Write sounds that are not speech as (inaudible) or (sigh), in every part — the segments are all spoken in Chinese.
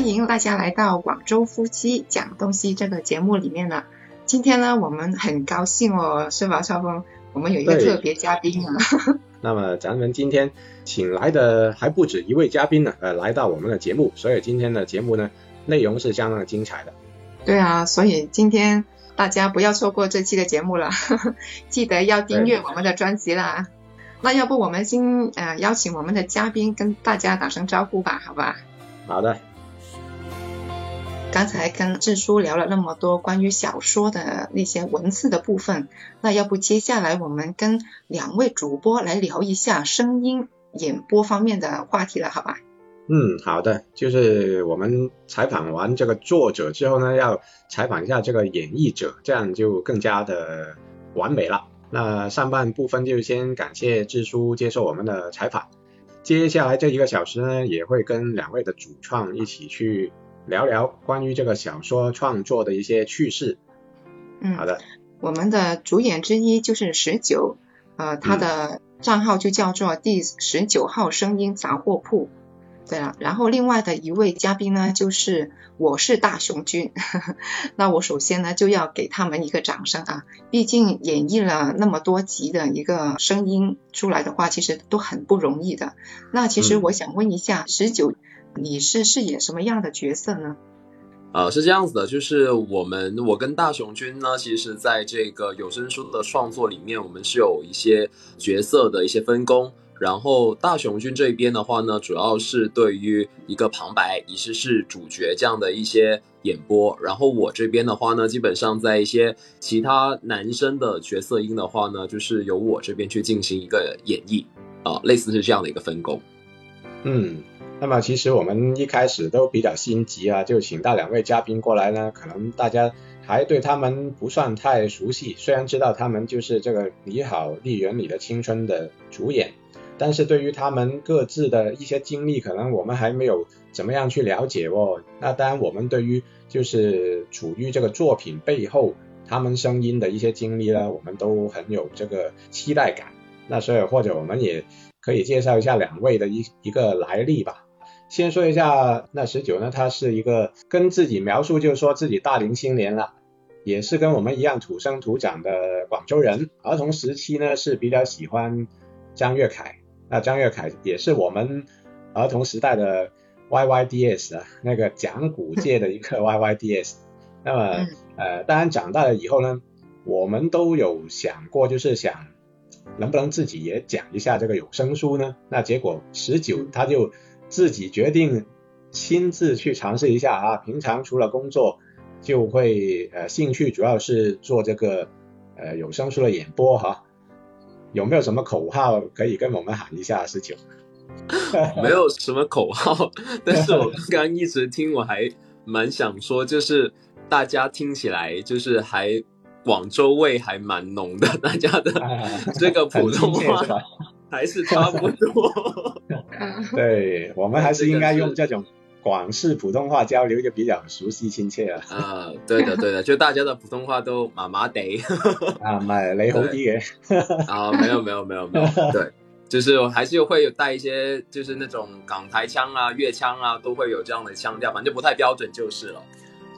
欢迎大家来到广州夫妻讲东西这个节目里面呢。今天呢，我们很高兴哦，是吧，超峰？我们有一个特别嘉宾啊。(laughs) 那么咱们今天请来的还不止一位嘉宾呢，呃，来到我们的节目，所以今天的节目呢，内容是相当的精彩的。对啊，所以今天大家不要错过这期的节目了，(laughs) 记得要订阅我们的专辑啦。那要不我们先呃邀请我们的嘉宾跟大家打声招呼吧，好吧？好的。刚才跟志叔聊了那么多关于小说的那些文字的部分，那要不接下来我们跟两位主播来聊一下声音演播方面的话题了，好吧？嗯，好的。就是我们采访完这个作者之后呢，要采访一下这个演绎者，这样就更加的完美了。那上半部分就先感谢志叔接受我们的采访，接下来这一个小时呢，也会跟两位的主创一起去。聊聊关于这个小说创作的一些趣事。嗯，好的。我们的主演之一就是十九，呃，他的账号就叫做第十九号声音杂货铺。对了，然后另外的一位嘉宾呢，就是我是大雄君。(laughs) 那我首先呢，就要给他们一个掌声啊，毕竟演绎了那么多集的一个声音出来的话，其实都很不容易的。那其实我想问一下十九。你是饰演什么样的角色呢？呃，是这样子的，就是我们我跟大雄君呢，其实在这个有声书的创作里面，我们是有一些角色的一些分工。然后大雄君这边的话呢，主要是对于一个旁白，也是是主角这样的一些演播。然后我这边的话呢，基本上在一些其他男生的角色音的话呢，就是由我这边去进行一个演绎啊，类似是这样的一个分工。嗯。那么其实我们一开始都比较心急啊，就请到两位嘉宾过来呢，可能大家还对他们不算太熟悉，虽然知道他们就是这个《你好，丽园里的青春》的主演，但是对于他们各自的一些经历，可能我们还没有怎么样去了解哦。那当然，我们对于就是处于这个作品背后他们声音的一些经历呢，我们都很有这个期待感。那所以或者我们也可以介绍一下两位的一一个来历吧。先说一下，那十九呢，他是一个跟自己描述，就是说自己大龄青年了，也是跟我们一样土生土长的广州人。儿童时期呢是比较喜欢张悦凯，那张悦凯也是我们儿童时代的 Y Y D S 啊，那个讲古界的一个 (laughs) Y Y D S。那么呃，当然长大了以后呢，我们都有想过，就是想能不能自己也讲一下这个有声书呢？那结果十九他就。自己决定亲自去尝试一下啊！平常除了工作，就会呃兴趣主要是做这个呃有声书的演播哈。有没有什么口号可以跟我们喊一下？十九，(laughs) 没有什么口号，但是我刚刚一直听，我还蛮想说，就是大家听起来就是还广州味还蛮浓的，大家的这个普通话。还是差不多 (laughs) (laughs) 对我们还是应该用这种广式普通话交流，就比较熟悉亲切了。啊，对的对的，就大家的普通话都麻麻地。(laughs) 啊，咪你好啲嘅。啊，没有没有没有没有，对，就是还是会有带一些，就是那种港台腔啊、粤腔啊，都会有这样的腔调，反正不太标准就是了。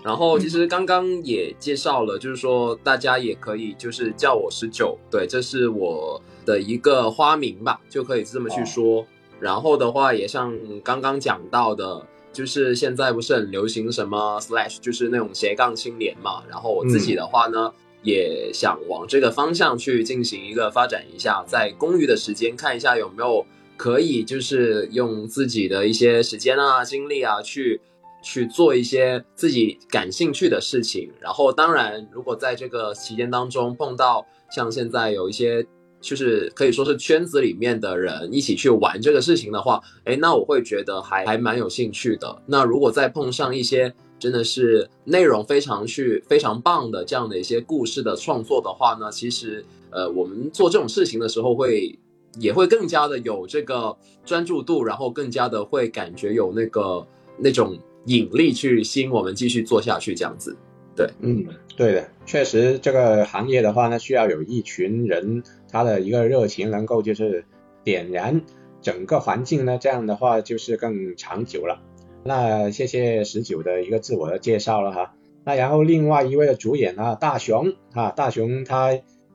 然后其实刚刚也介绍了，就是说大家也可以就是叫我十九，对，这是我。的一个花名吧，就可以这么去说。然后的话，也像刚刚讲到的，就是现在不是很流行什么 slash，就是那种斜杠青年嘛。然后我自己的话呢，也想往这个方向去进行一个发展一下，在公余的时间看一下有没有可以，就是用自己的一些时间啊、精力啊，去去做一些自己感兴趣的事情。然后当然，如果在这个期间当中碰到像现在有一些。就是可以说是圈子里面的人一起去玩这个事情的话，哎，那我会觉得还还蛮有兴趣的。那如果再碰上一些真的是内容非常去非常棒的这样的一些故事的创作的话呢，其实呃，我们做这种事情的时候会也会更加的有这个专注度，然后更加的会感觉有那个那种引力去吸引我们继续做下去这样子。对，嗯，对的，确实这个行业的话呢，需要有一群人。他的一个热情能够就是点燃整个环境呢，这样的话就是更长久了。那谢谢十九的一个自我的介绍了哈。那然后另外一位的主演呢，大雄啊，大雄他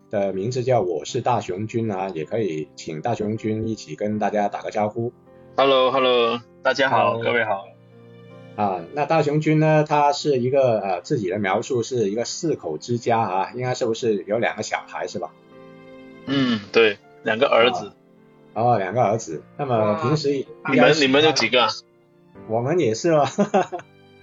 的名字叫我是大雄君啊，也可以请大雄君一起跟大家打个招呼。Hello，Hello，大家好，各位好。啊，那大雄君呢，他是一个呃自己的描述是一个四口之家啊，应该是不是有两个小孩是吧？嗯，对，两个儿子。哦，两个儿子。那么平时你们你们有几个？我们也是哦。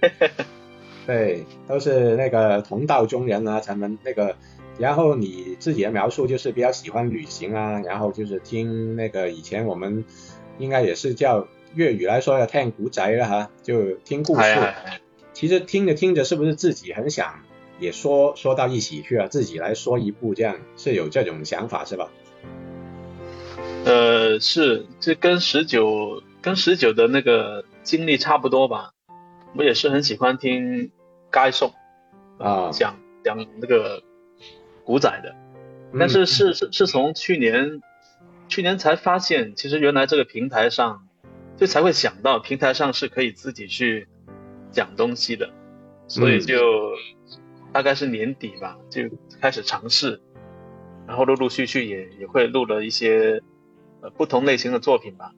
(laughs) 对，都是那个同道中人啊，咱们那个，然后你自己的描述就是比较喜欢旅行啊，然后就是听那个以前我们应该也是叫粤语来说要听古仔了哈，就听故事。其实听着听着，是不是自己很想也说说到一起去啊？自己来说一部这样是有这种想法是吧？呃，是，这跟十九跟十九的那个经历差不多吧。我也是很喜欢听该颂啊，讲讲那个古仔的，但是是是是从去年去年才发现，其实原来这个平台上就才会想到平台上是可以自己去讲东西的，所以就大概是年底吧，就开始尝试，然后陆陆续续也也会录了一些呃不同类型的作品吧，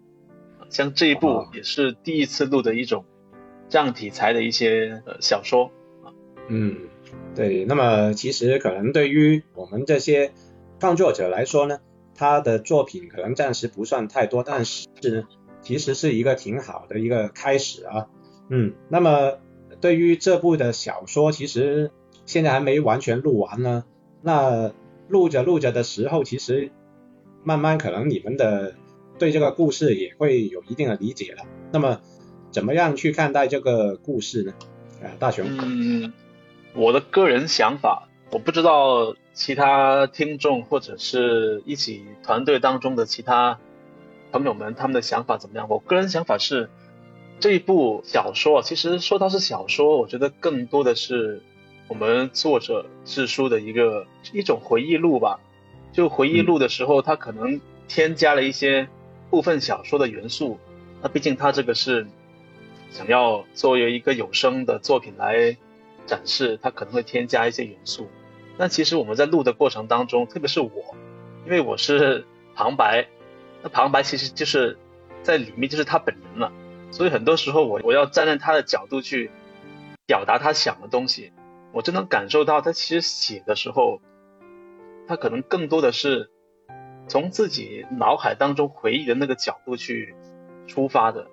像这一部也是第一次录的一种。这样题材的一些呃小说。啊，嗯，对，那么其实可能对于我们这些创作者来说呢，他的作品可能暂时不算太多，但是其实是一个挺好的一个开始啊，嗯，那么对于这部的小说，其实现在还没完全录完呢，那录着录着的时候，其实慢慢可能你们的对这个故事也会有一定的理解了，那么。怎么样去看待这个故事呢？啊，大雄。嗯，我的个人想法，我不知道其他听众或者是一起团队当中的其他朋友们他们的想法怎么样？我个人想法是，这一部小说其实说它是小说，我觉得更多的是我们作者志书的一个一种回忆录吧。就回忆录的时候，他可能添加了一些部分小说的元素。那毕竟他这个是。想要作为一个有声的作品来展示，他可能会添加一些元素。但其实我们在录的过程当中，特别是我，因为我是旁白，那旁白其实就是在里面就是他本人了，所以很多时候我我要站在他的角度去表达他想的东西，我真能感受到他其实写的时候，他可能更多的是从自己脑海当中回忆的那个角度去出发的。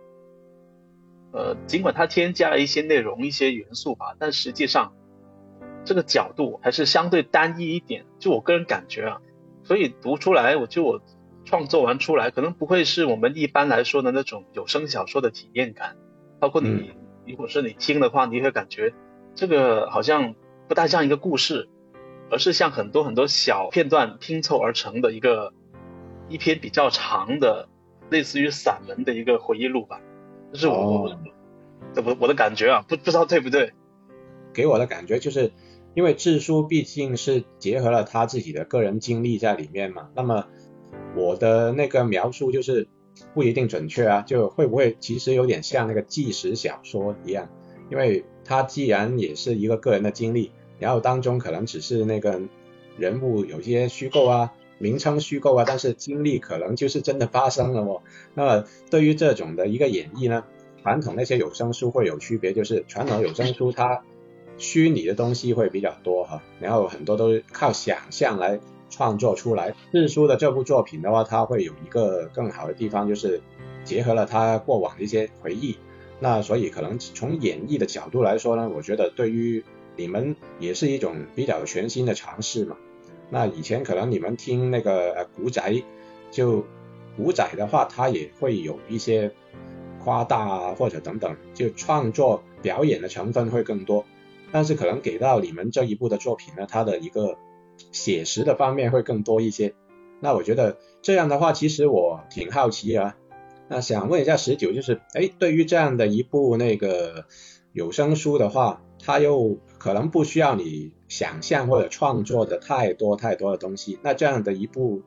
呃，尽管他添加了一些内容、一些元素吧，但实际上这个角度还是相对单一一点。就我个人感觉啊，所以读出来，我就我创作完出来，可能不会是我们一般来说的那种有声小说的体验感。包括你，如果是你听的话，你会感觉这个好像不太像一个故事，而是像很多很多小片段拼凑而成的一个一篇比较长的，类似于散文的一个回忆录吧。这是我我我我的感觉啊，不不知道对不对？给我的感觉就是，因为智书毕竟是结合了他自己的个人经历在里面嘛，那么我的那个描述就是不一定准确啊，就会不会其实有点像那个纪实小说一样？因为他既然也是一个个人的经历，然后当中可能只是那个人物有些虚构啊。名称虚构啊，但是经历可能就是真的发生了哦。那么对于这种的一个演绎呢，传统那些有声书会有区别，就是传统有声书它虚拟的东西会比较多哈，然后很多都是靠想象来创作出来。日书的这部作品的话，它会有一个更好的地方，就是结合了他过往的一些回忆。那所以可能从演绎的角度来说呢，我觉得对于你们也是一种比较全新的尝试嘛。那以前可能你们听那个呃古仔，就古仔的话，它也会有一些夸大啊或者等等，就创作表演的成分会更多。但是可能给到你们这一部的作品呢，它的一个写实的方面会更多一些。那我觉得这样的话，其实我挺好奇啊。那想问一下十九，就是哎，对于这样的一部那个有声书的话，它又可能不需要你。想象或者创作的太多太多的东西，那这样的一部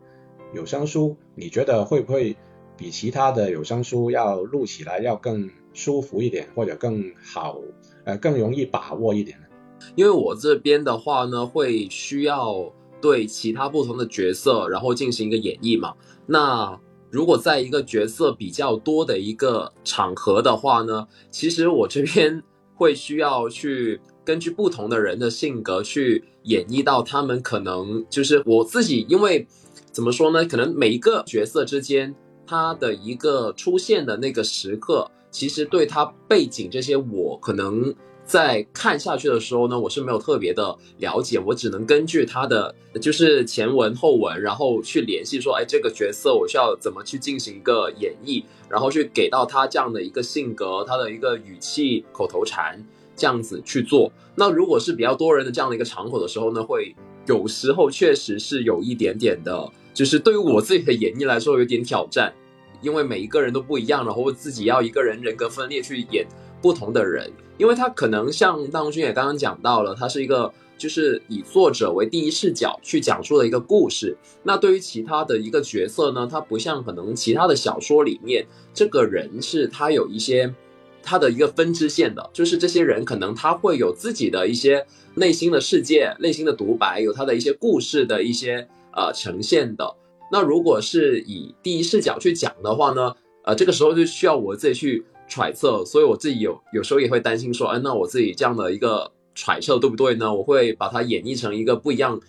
有声书，你觉得会不会比其他的有声书要录起来要更舒服一点，或者更好呃更容易把握一点呢？因为我这边的话呢，会需要对其他不同的角色，然后进行一个演绎嘛。那如果在一个角色比较多的一个场合的话呢，其实我这边会需要去根据不同的人的性格去演绎到他们可能就是我自己，因为怎么说呢？可能每一个角色之间他的一个出现的那个时刻，其实对他背景这些我可能。在看下去的时候呢，我是没有特别的了解，我只能根据他的就是前文后文，然后去联系说，哎，这个角色我需要怎么去进行一个演绎，然后去给到他这样的一个性格，他的一个语气、口头禅这样子去做。那如果是比较多人的这样的一个场口的时候呢，会有时候确实是有一点点的，就是对于我自己的演绎来说有点挑战，因为每一个人都不一样，然后自己要一个人人格分裂去演不同的人。因为他可能像大红军也刚刚讲到了，他是一个就是以作者为第一视角去讲述的一个故事。那对于其他的一个角色呢，他不像可能其他的小说里面，这个人是他有一些他的一个分支线的，就是这些人可能他会有自己的一些内心的世界、内心的独白，有他的一些故事的一些呃呈现的。那如果是以第一视角去讲的话呢，呃，这个时候就需要我自己去。揣测，所以我自己有有时候也会担心说，哎，那我自己这样的一个揣测对不对呢？我会把它演绎成一个不一样、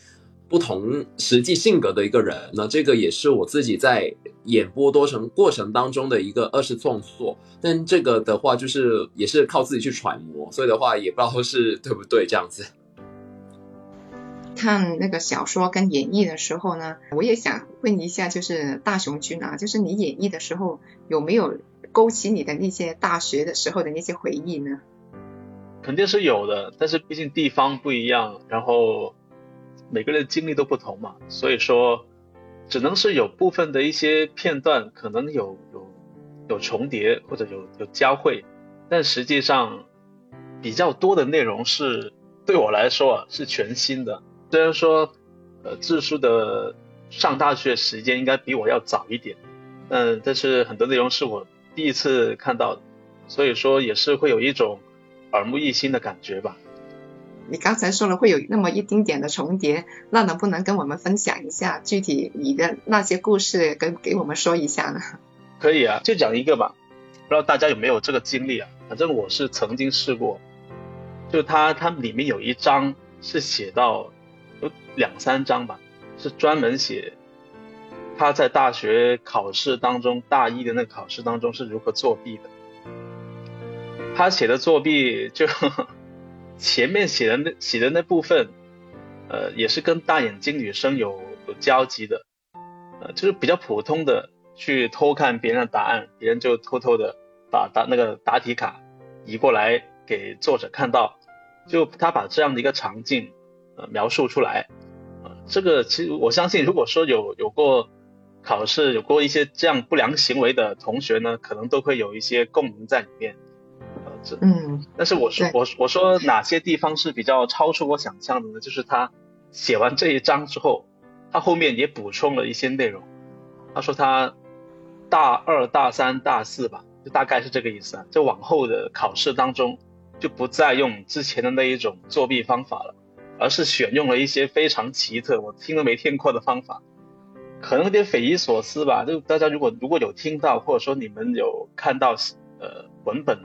不同实际性格的一个人。那这个也是我自己在演播多程过程当中的一个二次创作。但这个的话，就是也是靠自己去揣摩，所以的话也不知道是对不对这样子。看那个小说跟演绎的时候呢，我也想问一下，就是大雄君啊，就是你演绎的时候有没有？勾起你的那些大学的时候的那些回忆呢？肯定是有的，但是毕竟地方不一样，然后每个人的经历都不同嘛，所以说只能是有部分的一些片段可能有有有重叠或者有有交汇，但实际上比较多的内容是对我来说啊是全新的。虽然说呃智叔的上大学时间应该比我要早一点，嗯，但是很多内容是我。第一次看到，所以说也是会有一种耳目一新的感觉吧。你刚才说了会有那么一丁点的重叠，那能不能跟我们分享一下具体你的那些故事，跟给我们说一下呢？可以啊，就讲一个吧。不知道大家有没有这个经历啊？反正我是曾经试过，就它它里面有一章是写到有两三章吧，是专门写。他在大学考试当中，大一的那个考试当中是如何作弊的？他写的作弊就 (laughs) 前面写的那写的那部分，呃，也是跟大眼睛女生有有交集的，呃，就是比较普通的去偷看别人的答案，别人就偷偷的把答那个答题卡移过来给作者看到，就他把这样的一个场景呃描述出来，呃，这个其实我相信，如果说有有过。考试有过一些这样不良行为的同学呢，可能都会有一些共鸣在里面。呃，这嗯，但是我说我我说哪些地方是比较超出我想象的呢？就是他写完这一章之后，他后面也补充了一些内容。他说他大二、大三、大四吧，就大概是这个意思啊。就往后的考试当中，就不再用之前的那一种作弊方法了，而是选用了一些非常奇特、我听都没听过的方法。可能有点匪夷所思吧，就大家如果如果有听到，或者说你们有看到呃文本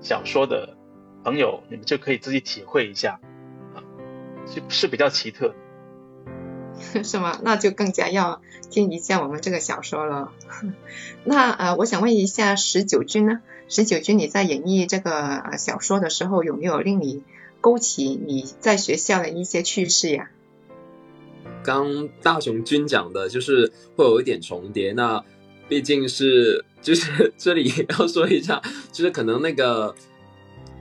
小说的朋友，你们就可以自己体会一下，啊，是是比较奇特，(laughs) 是吗？那就更加要听一下我们这个小说了。(laughs) 那呃，我想问一下十九君呢？十九君你在演绎这个小说的时候，有没有令你勾起你在学校的一些趣事呀？刚大雄君讲的就是会有一点重叠，那毕竟是就是 (laughs) 这里要说一下，就是可能那个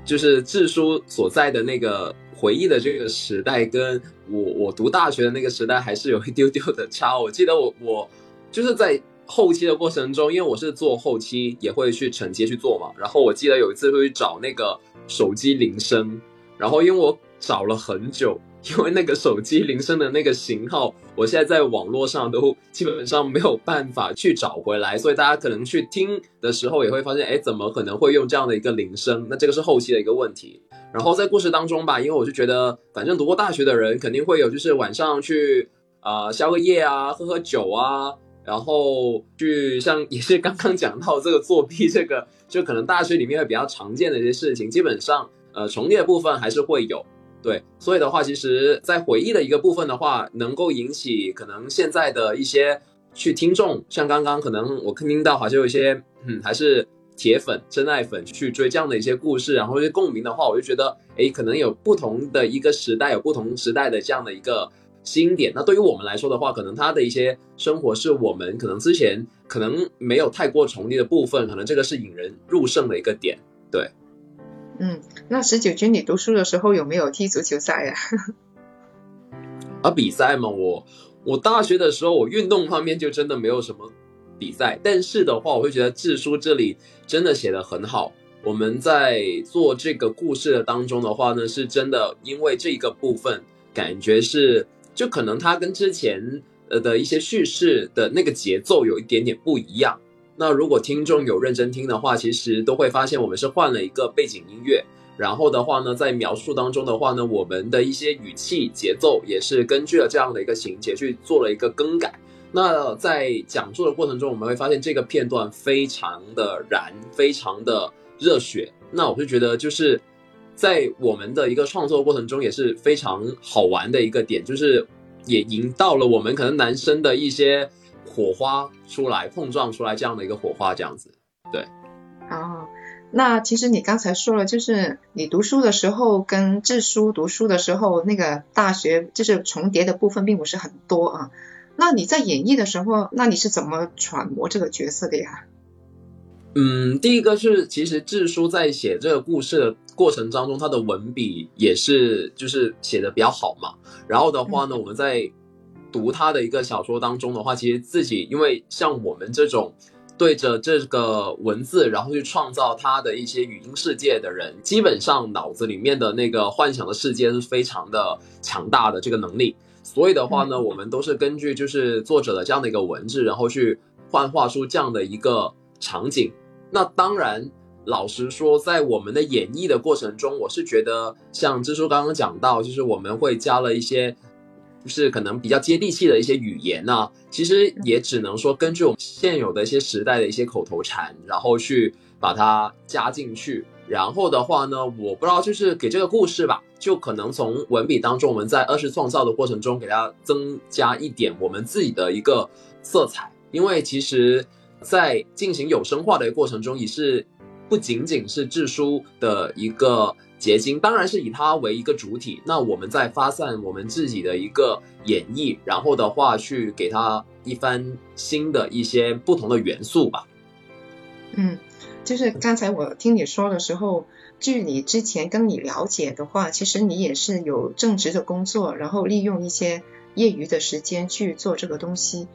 就是智叔所在的那个回忆的这个时代，跟我我读大学的那个时代还是有一丢丢的差。我记得我我就是在后期的过程中，因为我是做后期，也会去承接去做嘛。然后我记得有一次会去找那个手机铃声，然后因为我找了很久。(laughs) 因为那个手机铃声的那个型号，我现在在网络上都基本上没有办法去找回来，所以大家可能去听的时候也会发现，哎，怎么可能会用这样的一个铃声？那这个是后期的一个问题。然后在故事当中吧，因为我就觉得，反正读过大学的人肯定会有，就是晚上去啊宵个夜啊，喝喝酒啊，然后去像也是刚刚讲到这个作弊，这个就可能大学里面会比较常见的一些事情，基本上呃重叠的部分还是会有。对，所以的话，其实，在回忆的一个部分的话，能够引起可能现在的一些去听众，像刚刚可能我听到好像有一些，嗯，还是铁粉、真爱粉去追这样的一些故事，然后一些共鸣的话，我就觉得，哎，可能有不同的一个时代，有不同时代的这样的一个新点。那对于我们来说的话，可能他的一些生活是我们可能之前可能没有太过重叠的部分，可能这个是引人入胜的一个点，对。嗯，那十九军你读书的时候有没有踢足球赛呀？(laughs) 啊，比赛嘛，我我大学的时候我运动方面就真的没有什么比赛，但是的话，我会觉得志书这里真的写的很好。我们在做这个故事的当中的话呢，是真的因为这一个部分感觉是，就可能它跟之前呃的一些叙事的那个节奏有一点点不一样。那如果听众有认真听的话，其实都会发现我们是换了一个背景音乐，然后的话呢，在描述当中的话呢，我们的一些语气节奏也是根据了这样的一个情节去做了一个更改。那在讲述的过程中，我们会发现这个片段非常的燃，非常的热血。那我就觉得就是在我们的一个创作过程中也是非常好玩的一个点，就是也引到了我们可能男生的一些。火花出来，碰撞出来这样的一个火花，这样子，对。哦，那其实你刚才说了，就是你读书的时候跟智书读书的时候，那个大学就是重叠的部分并不是很多啊。那你在演绎的时候，那你是怎么揣摩这个角色的呀？嗯，第一个是，其实智书在写这个故事的过程当中，他的文笔也是就是写的比较好嘛。然后的话呢，我们在。读他的一个小说当中的话，其实自己因为像我们这种对着这个文字，然后去创造他的一些语音世界的人，基本上脑子里面的那个幻想的世界是非常的强大的这个能力。所以的话呢，我们都是根据就是作者的这样的一个文字，然后去幻化出这样的一个场景。那当然，老实说，在我们的演绎的过程中，我是觉得像支书刚刚讲到，就是我们会加了一些。就是可能比较接地气的一些语言呢，其实也只能说根据我们现有的一些时代的一些口头禅，然后去把它加进去。然后的话呢，我不知道就是给这个故事吧，就可能从文笔当中，我们在二次创造的过程中，给它增加一点我们自己的一个色彩。因为其实，在进行有声化的一个过程中，也是不仅仅是智书的一个。结晶当然是以它为一个主体，那我们再发散我们自己的一个演绎，然后的话去给它一番新的一些不同的元素吧。嗯，就是刚才我听你说的时候，据你之前跟你了解的话，其实你也是有正职的工作，然后利用一些业余的时间去做这个东西。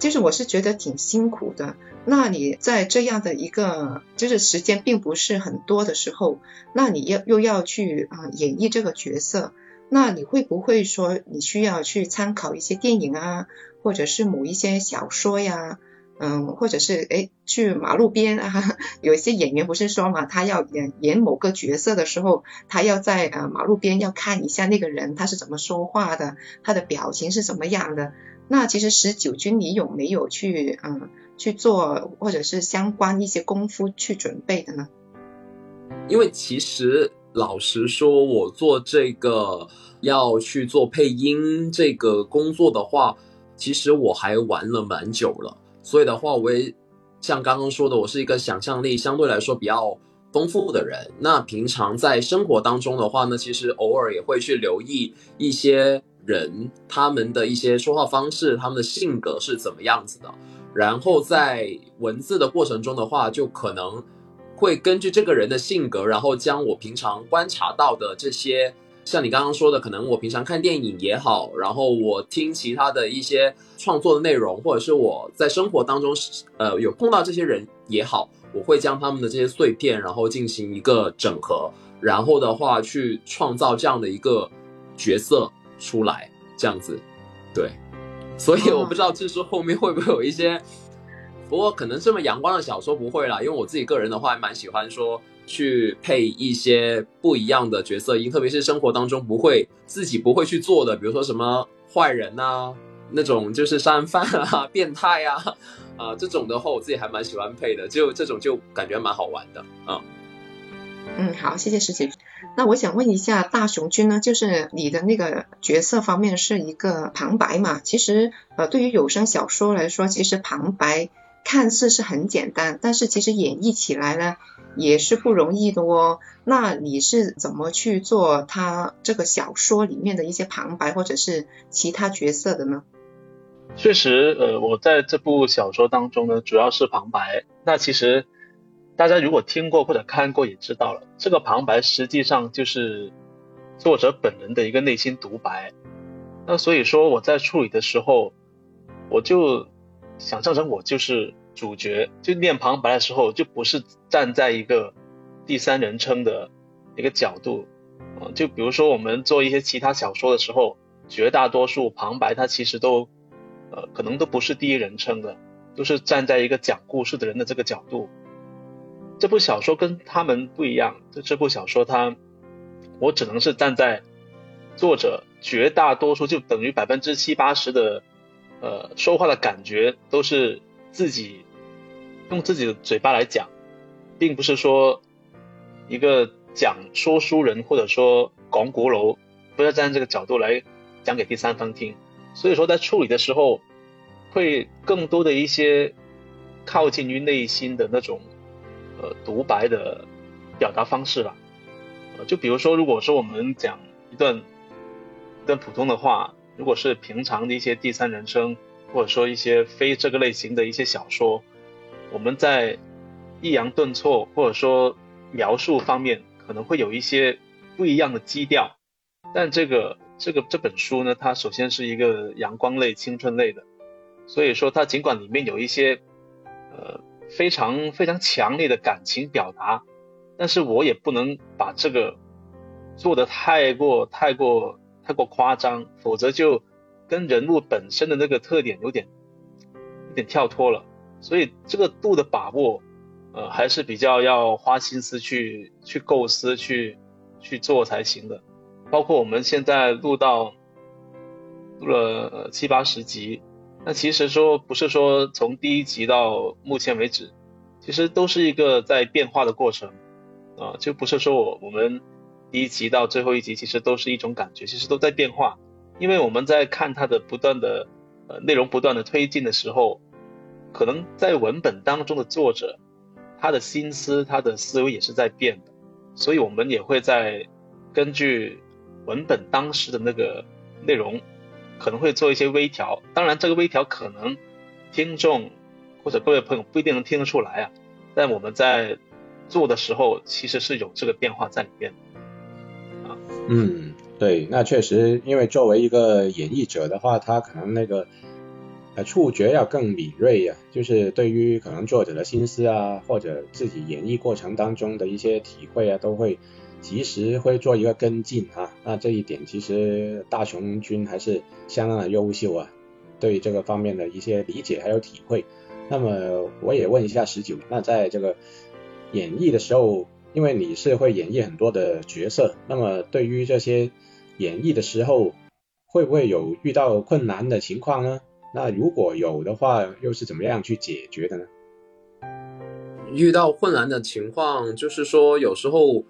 就是我是觉得挺辛苦的。那你在这样的一个就是时间并不是很多的时候，那你要又要去啊演绎这个角色，那你会不会说你需要去参考一些电影啊，或者是某一些小说呀，嗯，或者是诶去马路边啊，(laughs) 有一些演员不是说嘛，他要演演某个角色的时候，他要在呃马路边要看一下那个人他是怎么说话的，他的表情是什么样的。那其实十九军你有没有去嗯去做或者是相关一些功夫去准备的呢？因为其实老实说，我做这个要去做配音这个工作的话，其实我还玩了蛮久了。所以的话，我也像刚刚说的，我是一个想象力相对来说比较丰富的人。那平常在生活当中的话呢，其实偶尔也会去留意一些。人他们的一些说话方式，他们的性格是怎么样子的？然后在文字的过程中的话，就可能会根据这个人的性格，然后将我平常观察到的这些，像你刚刚说的，可能我平常看电影也好，然后我听其他的一些创作的内容，或者是我在生活当中呃有碰到这些人也好，我会将他们的这些碎片，然后进行一个整合，然后的话去创造这样的一个角色。出来这样子，对，所以我不知道这是后面会不会有一些，不过可能这么阳光的小说不会啦，因为我自己个人的话还蛮喜欢说去配一些不一样的角色音，特别是生活当中不会自己不会去做的，比如说什么坏人呐，那种就是杀人犯啊、(laughs) 变态啊，啊这种的话我自己还蛮喜欢配的，就这种就感觉蛮好玩的啊。嗯，好，谢谢师姐。那我想问一下，大雄君呢，就是你的那个角色方面是一个旁白嘛？其实，呃，对于有声小说来说，其实旁白看似是很简单，但是其实演绎起来呢，也是不容易的哦。那你是怎么去做他这个小说里面的一些旁白或者是其他角色的呢？确实，呃，我在这部小说当中呢，主要是旁白。那其实。大家如果听过或者看过也知道了，这个旁白实际上就是作者本人的一个内心独白。那所以说我在处理的时候，我就想象成我就是主角，就念旁白的时候就不是站在一个第三人称的一个角度啊。就比如说我们做一些其他小说的时候，绝大多数旁白它其实都呃可能都不是第一人称的，都是站在一个讲故事的人的这个角度。这部小说跟他们不一样，就这部小说，它我只能是站在作者绝大多数，就等于百分之七八十的呃说话的感觉都是自己用自己的嘴巴来讲，并不是说一个讲说书人或者说广古楼，不要站在这个角度来讲给第三方听。所以说在处理的时候，会更多的一些靠近于内心的那种。呃，独白的表达方式吧，呃，就比如说，如果说我们讲一段一段普通的话，如果是平常的一些第三人称，或者说一些非这个类型的一些小说，我们在抑扬顿挫或者说描述方面可能会有一些不一样的基调，但这个这个这本书呢，它首先是一个阳光类、青春类的，所以说它尽管里面有一些呃。非常非常强烈的感情表达，但是我也不能把这个做的太过太过太过夸张，否则就跟人物本身的那个特点有点有点跳脱了。所以这个度的把握，呃，还是比较要花心思去去构思去去做才行的。包括我们现在录到录了七八十集。那其实说不是说从第一集到目前为止，其实都是一个在变化的过程啊，就不是说我我们第一集到最后一集其实都是一种感觉，其实都在变化，因为我们在看它的不断的呃内容不断的推进的时候，可能在文本当中的作者他的心思他的思维也是在变的，所以我们也会在根据文本当时的那个内容。可能会做一些微调，当然这个微调可能听众或者各位朋友不一定能听得出来啊，但我们在做的时候其实是有这个变化在里面啊。嗯，对，那确实，因为作为一个演绎者的话，他可能那个呃触觉要更敏锐呀，就是对于可能作者的心思啊，或者自己演绎过程当中的一些体会啊，都会。及时会做一个跟进啊，那这一点其实大雄君还是相当的优秀啊，对这个方面的一些理解还有体会。那么我也问一下十九，那在这个演绎的时候，因为你是会演绎很多的角色，那么对于这些演绎的时候，会不会有遇到困难的情况呢？那如果有的话，又是怎么样去解决的呢？遇到困难的情况，就是说有时候。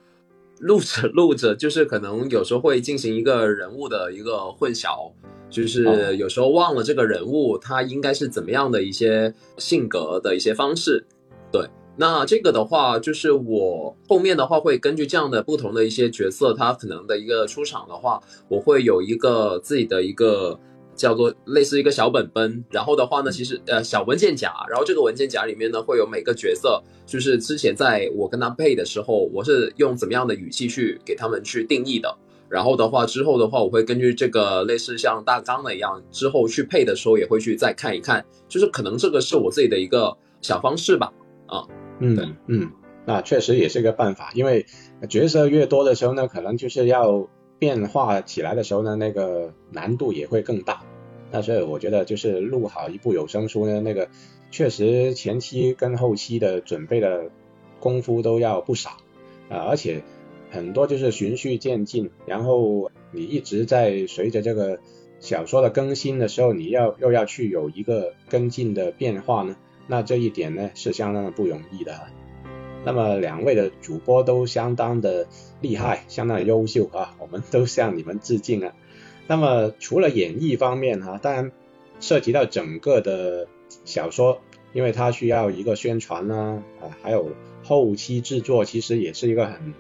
录着 (laughs) 录着，就是可能有时候会进行一个人物的一个混淆，就是有时候忘了这个人物他应该是怎么样的一些性格的一些方式。对，那这个的话，就是我后面的话会根据这样的不同的一些角色，他可能的一个出场的话，我会有一个自己的一个。叫做类似一个小本本，然后的话呢，其实呃小文件夹，然后这个文件夹里面呢会有每个角色，就是之前在我跟他配的时候，我是用怎么样的语气去给他们去定义的，然后的话之后的话，我会根据这个类似像大纲的一样，之后去配的时候也会去再看一看，就是可能这个是我自己的一个小方式吧，啊，嗯嗯，那确实也是一个办法，因为角色越多的时候呢，可能就是要。变化起来的时候呢，那个难度也会更大。那所以我觉得就是录好一部有声书呢，那个确实前期跟后期的准备的功夫都要不少啊，而且很多就是循序渐进，然后你一直在随着这个小说的更新的时候，你要又要去有一个跟进的变化呢，那这一点呢是相当的不容易的。那么两位的主播都相当的厉害，相当的优秀啊，我们都向你们致敬啊。那么除了演绎方面哈，当然涉及到整个的小说，因为它需要一个宣传呢，啊，还有后期制作，其实也是一个很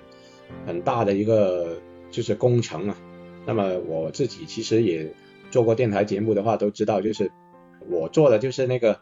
很大的一个就是工程啊。那么我自己其实也做过电台节目的话，都知道，就是我做的就是那个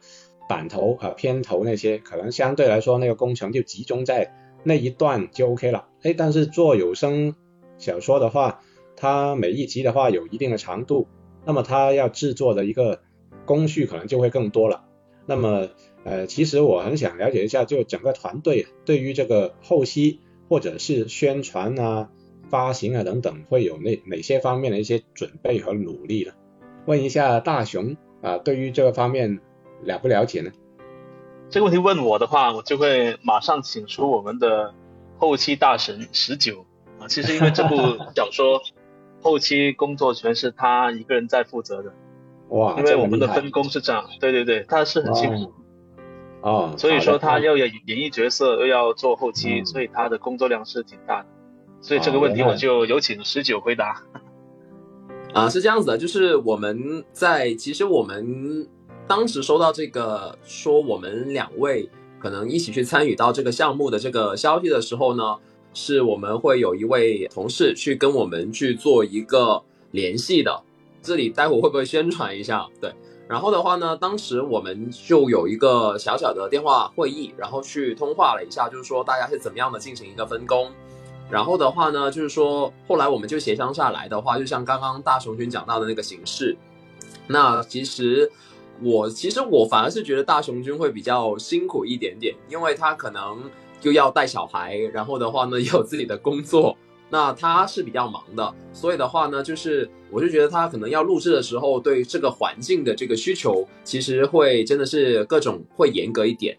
版头啊、片头那些，可能相对来说那个工程就集中在那一段就 OK 了。哎，但是做有声小说的话，它每一集的话有一定的长度，那么它要制作的一个工序可能就会更多了。那么呃，其实我很想了解一下，就整个团队对于这个后期或者是宣传啊、发行啊等等，会有哪哪些方面的一些准备和努力呢？问一下大雄啊，对于这个方面了不了解呢？这个问题问我的话，我就会马上请出我们的后期大神十九啊。其实因为这部 (laughs) 小说。后期工作全是他一个人在负责的，哇！因为我们的分工是这样，对对对，他是很辛苦，哦，所以说他要演演绎角色，又要做后期，所以他的工作量是挺大的。所以这个问题我就有请十九回答。啊，是这样子的，就是我们在其实我们当时收到这个说我们两位可能一起去参与到这个项目的这个消息的时候呢。是我们会有一位同事去跟我们去做一个联系的，这里待会会不会宣传一下？对，然后的话呢，当时我们就有一个小小的电话会议，然后去通话了一下，就是说大家是怎么样的进行一个分工。然后的话呢，就是说后来我们就协商下来的话，就像刚刚大雄君讲到的那个形式。那其实我其实我反而是觉得大雄君会比较辛苦一点点，因为他可能。又要带小孩，然后的话呢，也有自己的工作，那他是比较忙的，所以的话呢，就是我就觉得他可能要录制的时候，对这个环境的这个需求，其实会真的是各种会严格一点。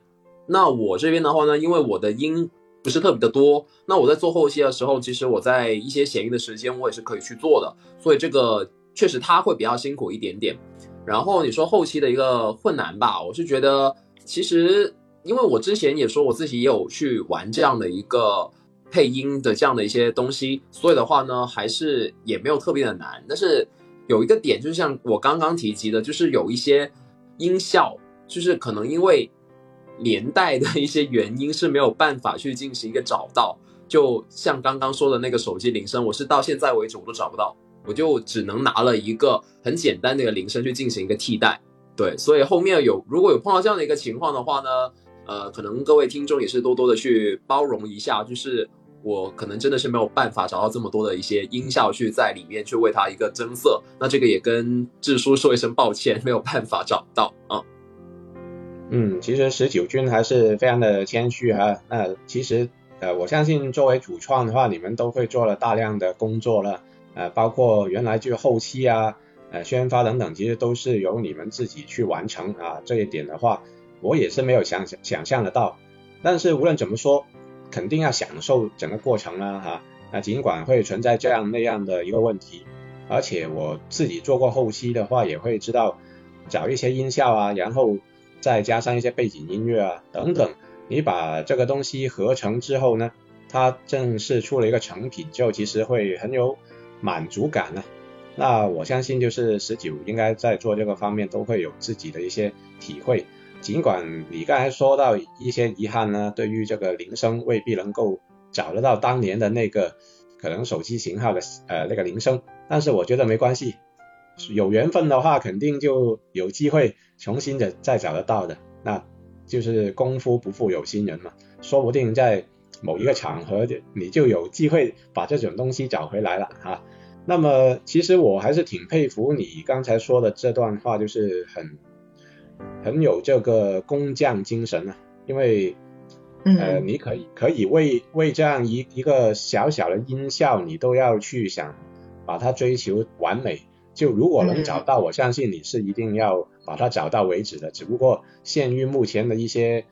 那我这边的话呢，因为我的音不是特别的多，那我在做后期的时候，其实我在一些闲余的时间，我也是可以去做的，所以这个确实他会比较辛苦一点点。然后你说后期的一个困难吧，我是觉得其实。因为我之前也说我自己也有去玩这样的一个配音的这样的一些东西，所以的话呢，还是也没有特别的难。但是有一个点，就像我刚刚提及的，就是有一些音效，就是可能因为年代的一些原因是没有办法去进行一个找到。就像刚刚说的那个手机铃声，我是到现在为止我都找不到，我就只能拿了一个很简单的一个铃声去进行一个替代。对，所以后面有如果有碰到这样的一个情况的话呢？呃，可能各位听众也是多多的去包容一下，就是我可能真的是没有办法找到这么多的一些音效去在里面去为它一个增色，那这个也跟智叔说一声抱歉，没有办法找到啊。嗯，其实十九军还是非常的谦虚哈，那其实呃，我相信作为主创的话，你们都会做了大量的工作了，呃，包括原来就后期啊，呃，宣发等等，其实都是由你们自己去完成啊，这一点的话。我也是没有想想象得到，但是无论怎么说，肯定要享受整个过程啦哈。那尽管会存在这样那样的一个问题，而且我自己做过后期的话，也会知道找一些音效啊，然后再加上一些背景音乐啊等等，你把这个东西合成之后呢，它正式出了一个成品，之后其实会很有满足感呢。那我相信就是十九应该在做这个方面都会有自己的一些体会。尽管你刚才说到一些遗憾呢，对于这个铃声未必能够找得到当年的那个可能手机型号的呃那个铃声，但是我觉得没关系，有缘分的话肯定就有机会重新的再找得到的，那就是功夫不负有心人嘛，说不定在某一个场合你就有机会把这种东西找回来了啊。那么其实我还是挺佩服你刚才说的这段话，就是很。很有这个工匠精神啊，因为呃，你可以可以为为这样一一个小小的音效，你都要去想把它追求完美。就如果能找到，我相信你是一定要把它找到为止的。只不过限于目前的一些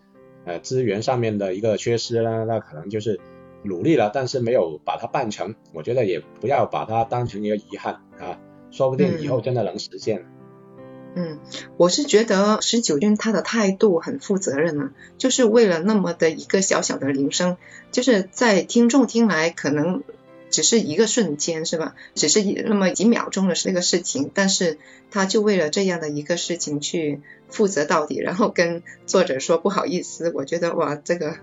呃资源上面的一个缺失呢，那可能就是努力了，但是没有把它办成。我觉得也不要把它当成一个遗憾啊，说不定以后真的能实现。嗯，我是觉得十九军他的态度很负责任啊，就是为了那么的一个小小的铃声，就是在听众听来可能只是一个瞬间是吧？只是那么几秒钟的这个事情，但是他就为了这样的一个事情去负责到底，然后跟作者说不好意思，我觉得哇，这个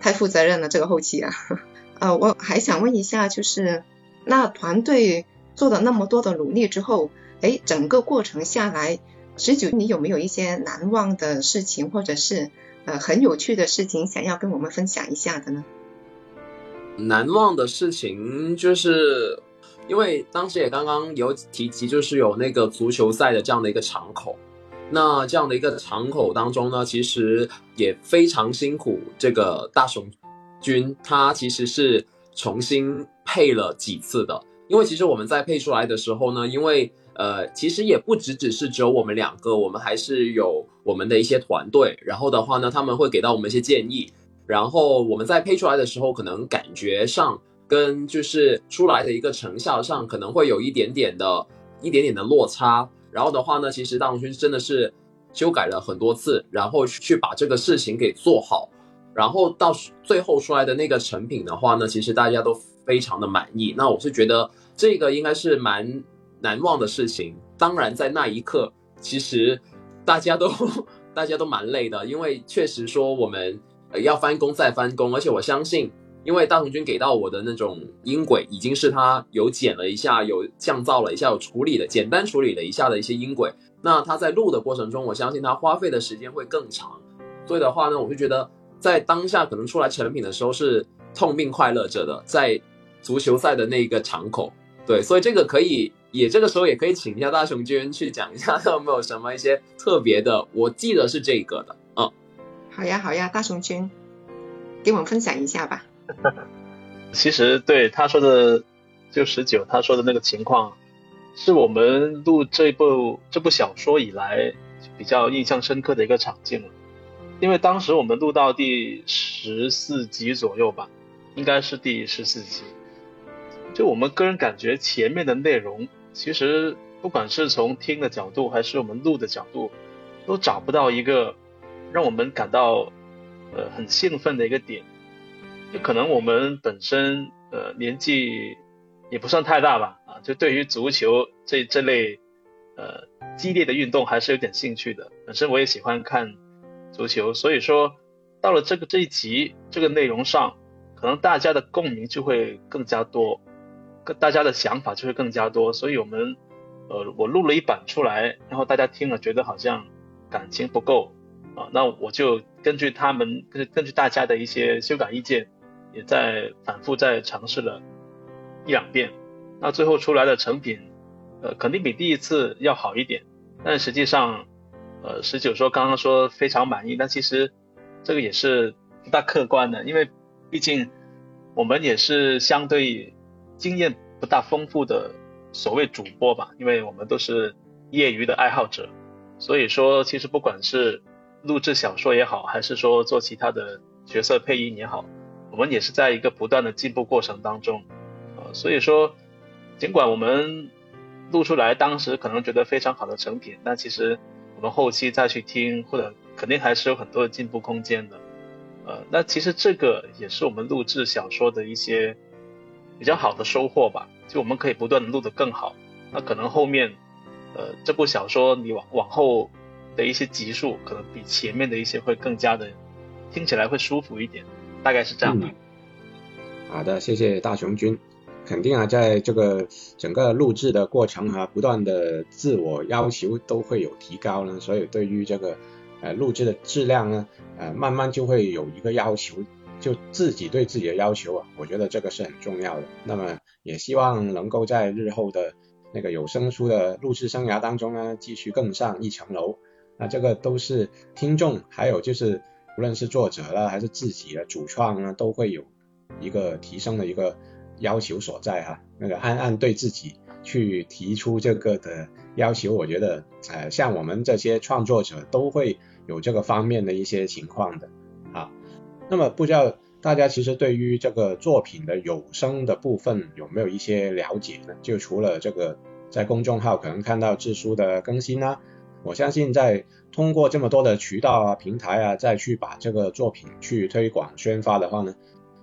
太负责任了，这个后期啊，(laughs) 呃，我还想问一下，就是那团队做了那么多的努力之后。哎，整个过程下来，十九，你有没有一些难忘的事情，或者是呃很有趣的事情，想要跟我们分享一下的呢？难忘的事情就是，因为当时也刚刚有提及，就是有那个足球赛的这样的一个场口，那这样的一个场口当中呢，其实也非常辛苦。这个大熊君他其实是重新配了几次的，因为其实我们在配出来的时候呢，因为呃，其实也不只只是只有我们两个，我们还是有我们的一些团队。然后的话呢，他们会给到我们一些建议。然后我们在配出来的时候，可能感觉上跟就是出来的一个成效上，可能会有一点点的、一点点的落差。然后的话呢，其实大龙勋真的是修改了很多次，然后去把这个事情给做好。然后到最后出来的那个成品的话呢，其实大家都非常的满意。那我是觉得这个应该是蛮。难忘的事情，当然在那一刻，其实大家都 (laughs) 大家都蛮累的，因为确实说我们要翻工再翻工，而且我相信，因为大同军给到我的那种音轨，已经是他有剪了一下，有降噪了一下，有处理的简单处理了一下的一些音轨。那他在录的过程中，我相信他花费的时间会更长。所以的话呢，我就觉得在当下可能出来成品的时候是痛并快乐着的，在足球赛的那个场口，对，所以这个可以。也这个时候也可以请一下大雄君去讲一下，他有没有什么一些特别的？我记得是这个的，好呀，好呀，大熊君，给我们分享一下吧。(laughs) 其实对他说的，就十九他说的那个情况，是我们录这部这部小说以来比较印象深刻的一个场景了。因为当时我们录到第十四集左右吧，应该是第十四集，就我们个人感觉前面的内容。其实，不管是从听的角度，还是我们录的角度，都找不到一个让我们感到呃很兴奋的一个点。就可能我们本身呃年纪也不算太大吧，啊，就对于足球这这类呃激烈的运动还是有点兴趣的。本身我也喜欢看足球，所以说到了这个这一集这个内容上，可能大家的共鸣就会更加多。大家的想法就会更加多，所以我们，呃，我录了一版出来，然后大家听了觉得好像感情不够啊，那我就根据他们，根根据大家的一些修改意见，也在反复在尝试了一两遍，那最后出来的成品，呃，肯定比第一次要好一点，但实际上，呃，十九说刚刚说非常满意，但其实这个也是不大客观的，因为毕竟我们也是相对。经验不大丰富的所谓主播吧，因为我们都是业余的爱好者，所以说其实不管是录制小说也好，还是说做其他的角色配音也好，我们也是在一个不断的进步过程当中，呃，所以说尽管我们录出来当时可能觉得非常好的成品，但其实我们后期再去听，或者肯定还是有很多的进步空间的，呃，那其实这个也是我们录制小说的一些。比较好的收获吧，就我们可以不断的录得更好。那可能后面，呃，这部小说你往往后的一些集数，可能比前面的一些会更加的听起来会舒服一点，大概是这样的。好的，谢谢大雄君。肯定啊，在这个整个录制的过程哈，不断的自我要求都会有提高呢，所以对于这个呃录制的质量呢，呃慢慢就会有一个要求。就自己对自己的要求啊，我觉得这个是很重要的。那么也希望能够在日后的那个有声书的录制生涯当中呢，继续更上一层楼。那这个都是听众，还有就是无论是作者了，还是自己的主创呢，都会有一个提升的一个要求所在哈。那个安安对自己去提出这个的要求，我觉得呃像我们这些创作者都会有这个方面的一些情况的啊。那么不知道大家其实对于这个作品的有声的部分有没有一些了解呢？就除了这个在公众号可能看到志书的更新啊，我相信在通过这么多的渠道啊平台啊再去把这个作品去推广宣发的话呢，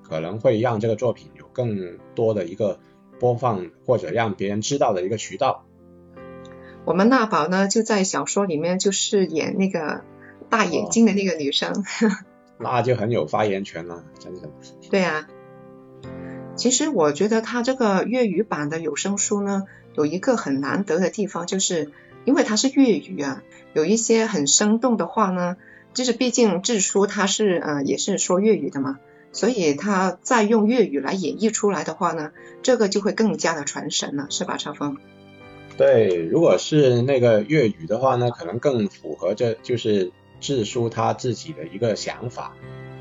可能会让这个作品有更多的一个。播放或者让别人知道的一个渠道。我们娜宝呢，就在小说里面就是演那个大眼睛的那个女生，那就很有发言权了，真的。对啊，其实我觉得他这个粤语版的有声书呢，有一个很难得的地方，就是因为它是粤语啊，有一些很生动的话呢，就是毕竟智书他是呃也是说粤语的嘛。所以他再用粤语来演绎出来的话呢，这个就会更加的传神了，是吧，超峰？对，如果是那个粤语的话呢，可能更符合这就是智叔他自己的一个想法，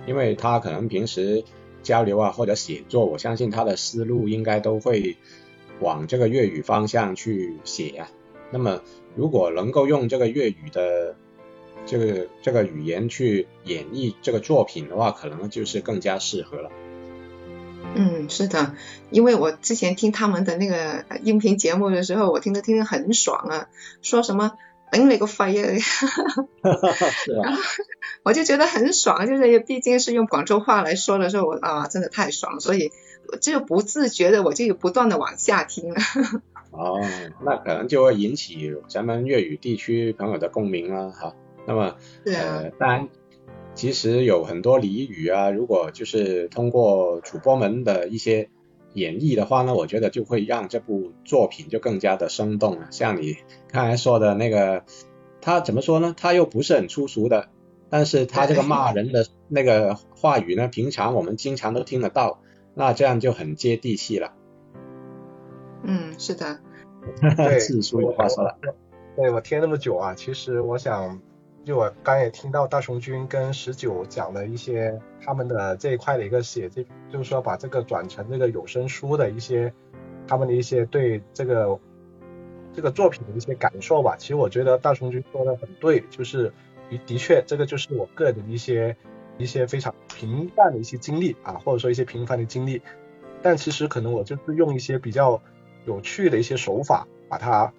因为他可能平时交流啊或者写作，我相信他的思路应该都会往这个粤语方向去写啊。那么如果能够用这个粤语的。这个这个语言去演绎这个作品的话，可能就是更加适合了。嗯，是的，因为我之前听他们的那个音频节目的时候，我听着听着很爽啊，说什么顶你个肺啊，(laughs) 我就觉得很爽，就是毕竟是用广州话来说的时候，我啊真的太爽，所以就不自觉的我就不断的往下听了。哦，那可能就会引起咱们粤语地区朋友的共鸣了哈。那么，呃，当然，其实有很多俚语啊，如果就是通过主播们的一些演绎的话呢，我觉得就会让这部作品就更加的生动了。像你刚才说的那个，他怎么说呢？他又不是很粗俗的，但是他这个骂人的那个话语呢，平常我们经常都听得到，那这样就很接地气了。嗯，是的。对，字书有话说了。对我听那么久啊，其实我想。就我刚也听到大雄君跟十九讲的一些他们的这一块的一个写，这就是说把这个转成这个有声书的一些他们的一些对这个这个作品的一些感受吧。其实我觉得大雄君说的很对，就是的的确这个就是我个人的一些一些非常平淡的一些经历啊，或者说一些平凡的经历。但其实可能我就是用一些比较有趣的一些手法把它。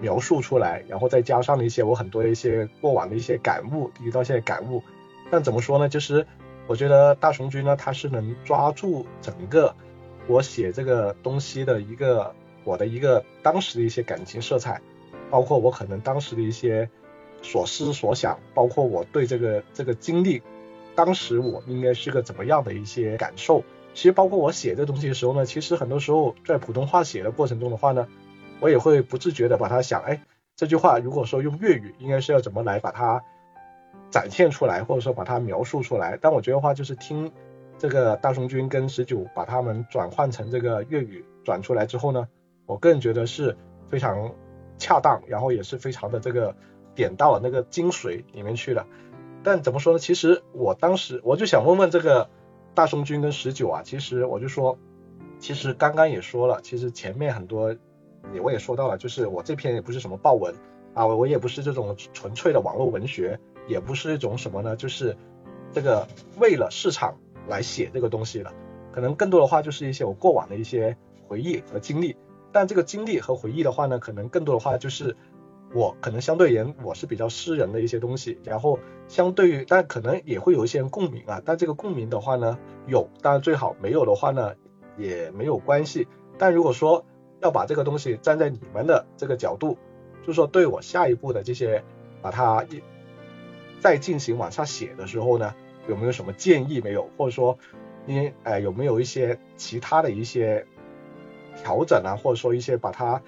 描述出来，然后再加上了一些我很多的一些过往的一些感悟，一直到现在感悟。但怎么说呢？就是我觉得大雄君呢，他是能抓住整个我写这个东西的一个我的一个当时的一些感情色彩，包括我可能当时的一些所思所想，包括我对这个这个经历，当时我应该是个怎么样的一些感受。其实包括我写这东西的时候呢，其实很多时候在普通话写的过程中的话呢。我也会不自觉的把它想，哎，这句话如果说用粤语，应该是要怎么来把它展现出来，或者说把它描述出来。但我觉得话就是听这个大松君跟十九把他们转换成这个粤语转出来之后呢，我个人觉得是非常恰当，然后也是非常的这个点到了那个精髓里面去了。但怎么说呢？其实我当时我就想问问这个大松君跟十九啊，其实我就说，其实刚刚也说了，其实前面很多。也我也说到了，就是我这篇也不是什么报文啊，我也不是这种纯粹的网络文学，也不是一种什么呢，就是这个为了市场来写这个东西了。可能更多的话就是一些我过往的一些回忆和经历，但这个经历和回忆的话呢，可能更多的话就是我可能相对言我是比较私人的一些东西，然后相对于但可能也会有一些共鸣啊，但这个共鸣的话呢有，当然最好没有的话呢也没有关系，但如果说。要把这个东西站在你们的这个角度，就是说对我下一步的这些把它一再进行往下写的时候呢，有没有什么建议没有？或者说你哎有没有一些其他的一些调整啊，或者说一些把它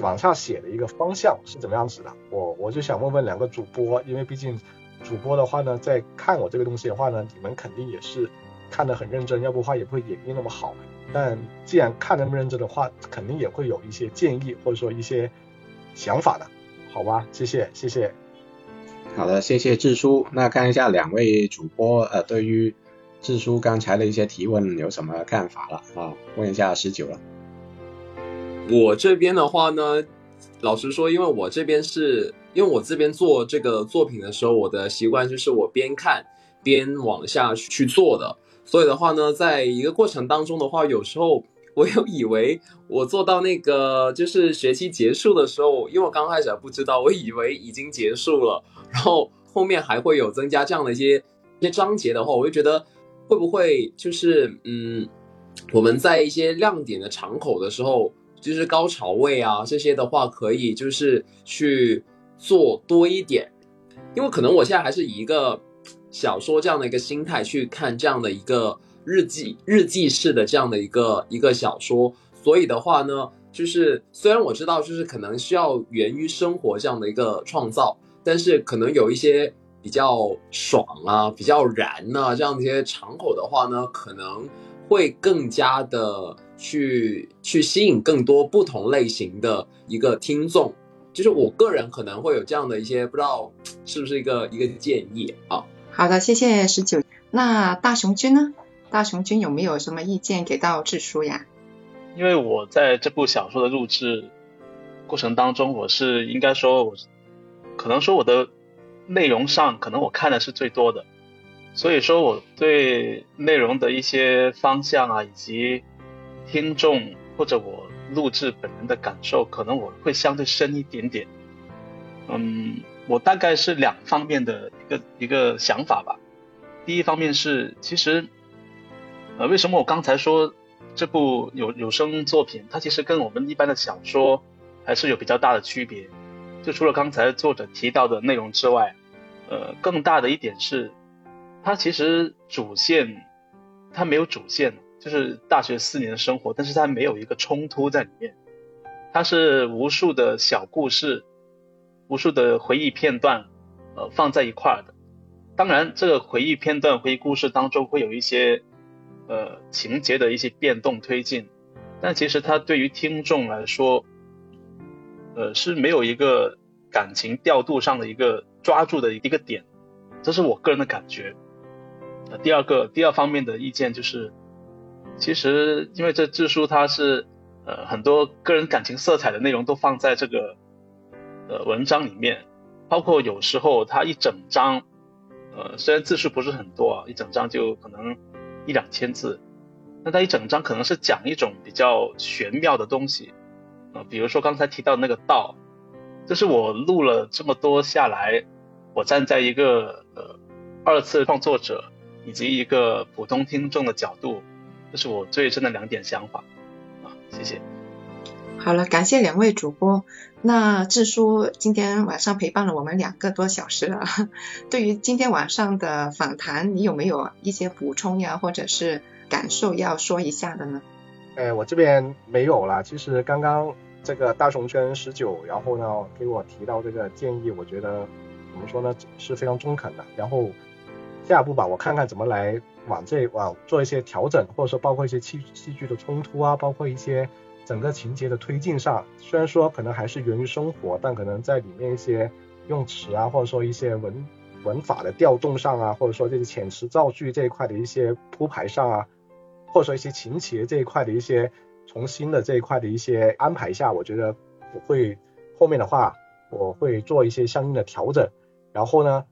往下写的一个方向是怎么样子的？我我就想问问两个主播，因为毕竟主播的话呢，在看我这个东西的话呢，你们肯定也是看得很认真，要不话也不会演绎那么好。但既然看那么认真的话，肯定也会有一些建议或者说一些想法的，好吧？谢谢，谢谢。好的，谢谢智叔。那看一下两位主播，呃，对于智叔刚才的一些提问有什么看法了啊？问一下十九了。我这边的话呢，老实说，因为我这边是因为我这边做这个作品的时候，我的习惯就是我边看边往下去做的，所以的话呢，在一个过程当中的话，有时候我有以为我做到那个就是学期结束的时候，因为我刚开始还不知道，我以为已经结束了，然后后面还会有增加这样的一些一些章节的话，我就觉得会不会就是嗯，我们在一些亮点的场口的时候。就是高潮位啊，这些的话可以就是去做多一点，因为可能我现在还是以一个小说这样的一个心态去看这样的一个日记日记式的这样的一个一个小说，所以的话呢，就是虽然我知道就是可能需要源于生活这样的一个创造，但是可能有一些比较爽啊、比较燃呐这样的一些场口的话呢，可能会更加的。去去吸引更多不同类型的一个听众，就是我个人可能会有这样的一些不知道是不是一个一个建议啊。好的，谢谢十九。那大雄君呢？大雄君有没有什么意见给到智叔呀？因为我在这部小说的录制过程当中，我是应该说，我可能说我的内容上可能我看的是最多的，所以说我对内容的一些方向啊，以及听众或者我录制本人的感受，可能我会相对深一点点。嗯，我大概是两方面的一个一个想法吧。第一方面是，其实，呃，为什么我刚才说这部有有声作品，它其实跟我们一般的小说还是有比较大的区别。就除了刚才作者提到的内容之外，呃，更大的一点是，它其实主线它没有主线。就是大学四年的生活，但是它没有一个冲突在里面，它是无数的小故事，无数的回忆片段，呃，放在一块儿的。当然，这个回忆片段、回忆故事当中会有一些，呃，情节的一些变动推进，但其实它对于听众来说，呃，是没有一个感情调度上的一个抓住的一个点，这是我个人的感觉。第二个，第二方面的意见就是。其实，因为这志书它是呃很多个人感情色彩的内容都放在这个呃文章里面，包括有时候它一整章，呃虽然字数不是很多啊，一整章就可能一两千字，那它一整章可能是讲一种比较玄妙的东西，呃比如说刚才提到那个道，这是我录了这么多下来，我站在一个呃二次创作者以及一个普通听众的角度。这是我最深的两点想法啊，谢谢。好了，感谢两位主播。那智叔今天晚上陪伴了我们两个多小时了，(laughs) 对于今天晚上的访谈，你有没有一些补充呀，或者是感受要说一下的呢？哎，我这边没有了。其实刚刚这个大熊圈十九，然后呢给我提到这个建议，我觉得怎么说呢，是非常中肯的。然后下一步吧，我看看怎么来。往这往做一些调整，或者说包括一些戏戏剧的冲突啊，包括一些整个情节的推进上，虽然说可能还是源于生活，但可能在里面一些用词啊，或者说一些文文法的调动上啊，或者说这些遣词造句这一块的一些铺排上啊，或者说一些情节这一块的一些重新的这一块的一些安排下，我觉得我会后面的话我会做一些相应的调整，然后呢，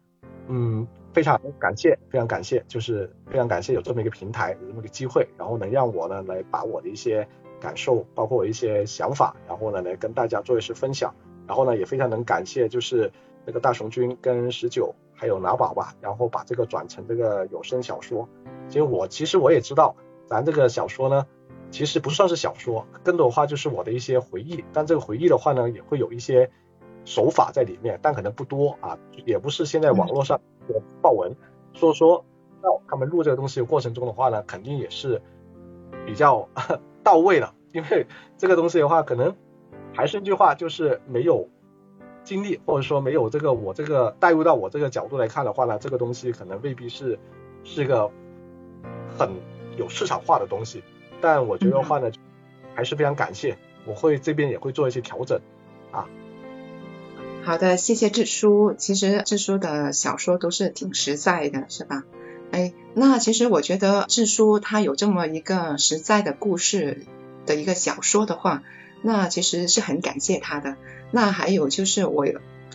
嗯。非常感谢，非常感谢，就是非常感谢有这么一个平台，有这么个机会，然后能让我呢来把我的一些感受，包括我一些想法，然后呢来跟大家做一次分享。然后呢也非常能感谢，就是那个大雄君跟十九还有拿宝吧，然后把这个转成这个有声小说。其实我其实我也知道，咱这个小说呢，其实不算是小说，更多的话就是我的一些回忆。但这个回忆的话呢，也会有一些手法在里面，但可能不多啊，也不是现在网络上。报文，所以说，那他们录这个东西的过程中的话呢，肯定也是比较 (laughs) 到位的，因为这个东西的话，可能还是那句话，就是没有经历，或者说没有这个我这个带入到我这个角度来看的话呢，这个东西可能未必是是一个很有市场化的东西，但我觉得的话呢，还是非常感谢，我会这边也会做一些调整啊。好的，谢谢智叔。其实智叔的小说都是挺实在的，是吧？哎，那其实我觉得智叔他有这么一个实在的故事的一个小说的话，那其实是很感谢他的。那还有就是我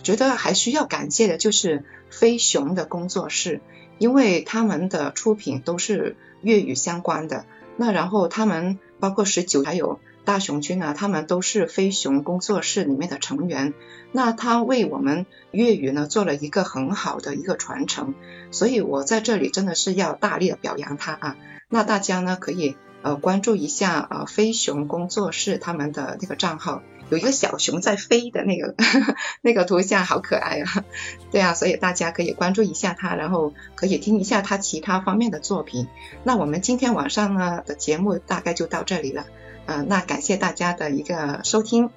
觉得还需要感谢的就是飞熊的工作室，因为他们的出品都是粤语相关的。那然后他们包括十九还有大熊君啊，他们都是飞熊工作室里面的成员。那他为我们粤语呢做了一个很好的一个传承，所以我在这里真的是要大力的表扬他啊。那大家呢可以呃关注一下呃飞熊工作室他们的那个账号，有一个小熊在飞的那个 (laughs) 那个图像好可爱啊。对啊，所以大家可以关注一下他，然后可以听一下他其他方面的作品。那我们今天晚上呢的节目大概就到这里了，嗯，那感谢大家的一个收听。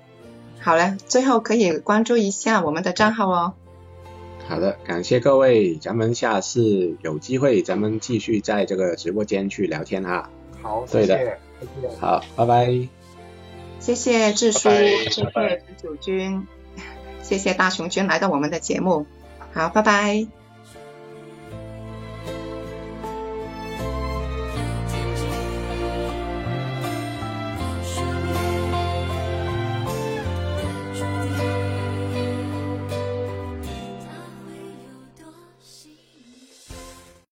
好了，最后可以关注一下我们的账号哦。好的，感谢各位，咱们下次有机会咱们继续在这个直播间去聊天哈。好，对的，好，拜拜。谢谢智叔，谢谢陈九军，谢谢大熊君来到我们的节目，好，拜拜。